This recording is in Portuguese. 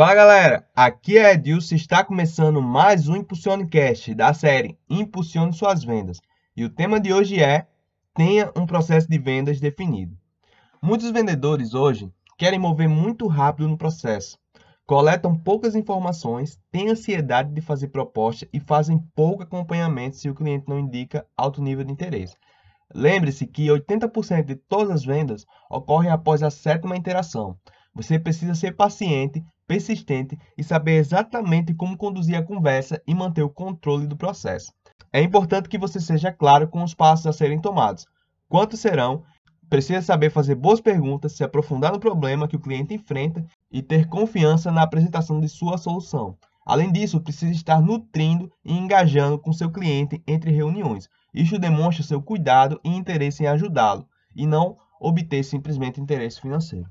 Fala galera, aqui é Edilson e está começando mais um Impulsionecast da série Impulsione Suas Vendas. E o tema de hoje é Tenha um processo de vendas definido. Muitos vendedores hoje querem mover muito rápido no processo, coletam poucas informações, têm ansiedade de fazer proposta e fazem pouco acompanhamento se o cliente não indica alto nível de interesse. Lembre-se que 80% de todas as vendas ocorrem após a sétima interação. Você precisa ser paciente, persistente e saber exatamente como conduzir a conversa e manter o controle do processo. É importante que você seja claro com os passos a serem tomados. Quantos serão? Precisa saber fazer boas perguntas, se aprofundar no problema que o cliente enfrenta e ter confiança na apresentação de sua solução. Além disso, precisa estar nutrindo e engajando com seu cliente entre reuniões. Isso demonstra seu cuidado e interesse em ajudá-lo, e não obter simplesmente interesse financeiro.